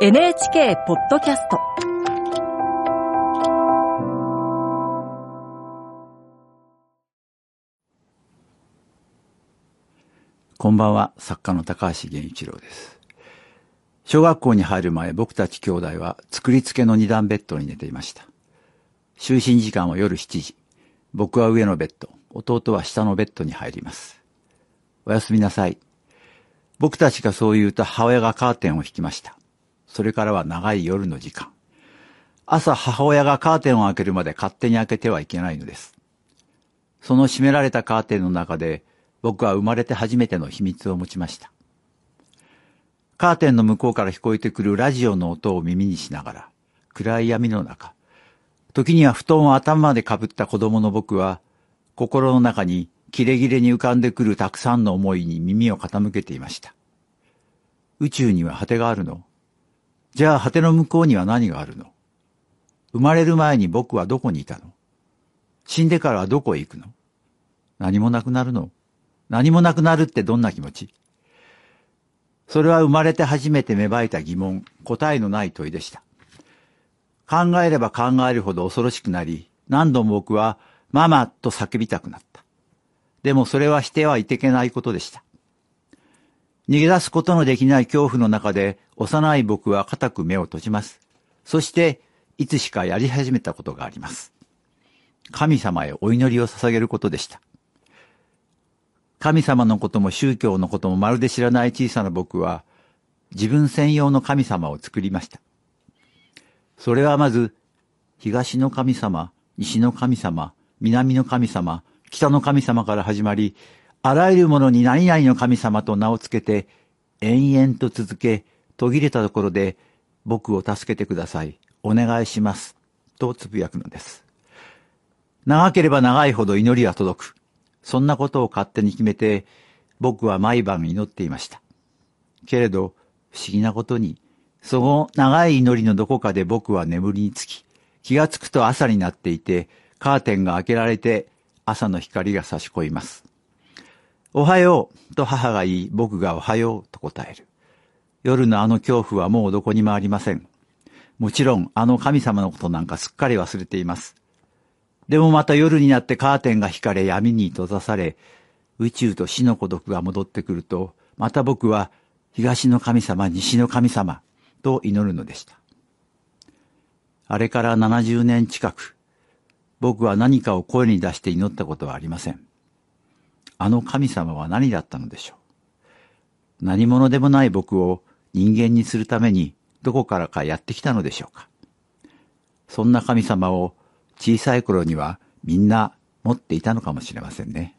NHK ポッドキャストこんばんは、作家の高橋源一郎です。小学校に入る前、僕たち兄弟は作り付けの二段ベッドに寝ていました。就寝時間は夜7時。僕は上のベッド、弟は下のベッドに入ります。おやすみなさい。僕たちがそう言うと母親がカーテンを引きました。それからは長い夜の時間。朝母親がカーテンを開けるまで勝手に開けてはいけないのです。その閉められたカーテンの中で僕は生まれて初めての秘密を持ちました。カーテンの向こうから聞こえてくるラジオの音を耳にしながら、暗い闇の中、時には布団を頭までかぶった子供の僕は、心の中にキレキレに浮かんでくるたくさんの思いに耳を傾けていました。宇宙には果てがあるの？じゃあ果ての向こうには何があるの？生まれる前に僕はどこにいたの？死んでからはどこへ行くの？何もなくなるの？何もなくなるってどんな気持ち？それは生まれて初めて芽生えた疑問、答えのない問いでした。考えれば考えるほど恐ろしくなり、何度も僕はママと叫びたくなった。でもそれはしてはいけないことでした。逃げ出すことのできない恐怖の中で幼い僕は固く目を閉じます。そして、いつしかやり始めたことがあります。神様へお祈りを捧げることでした。神様のことも宗教のこともまるで知らない小さな僕は、自分専用の神様を作りました。それはまず、東の神様、西の神様、南の神様、北の神様から始まり、あらゆるものに何々の神様と名をつけて、延々と続け、途切れたところで、僕を助けてください。お願いします。とつぶやくのです。長ければ長いほど祈りは届く。そんなことを勝手に決めて、僕は毎晩祈っていました。けれど、不思議なことに、その長い祈りのどこかで僕は眠りにつき、気がつくと朝になっていて、カーテンが開けられて、朝の光が差し込みます。おはようと母が言い、僕がおはようと答える。夜のあの恐怖はもうどこにもありません。もちろん、あの神様のことなんかすっかり忘れています。でもまた夜になってカーテンが引かれ闇に閉ざされ、宇宙と死の孤独が戻ってくると、また僕は東の神様、西の神様と祈るのでした。あれから70年近く、僕は何かを声に出して祈ったことはありません。あの神様は何だったのでしょう？何者でもない僕を人間にするためにどこからかやってきたのでしょうか？そんな神様を小さい頃にはみんな持っていたのかもしれませんね。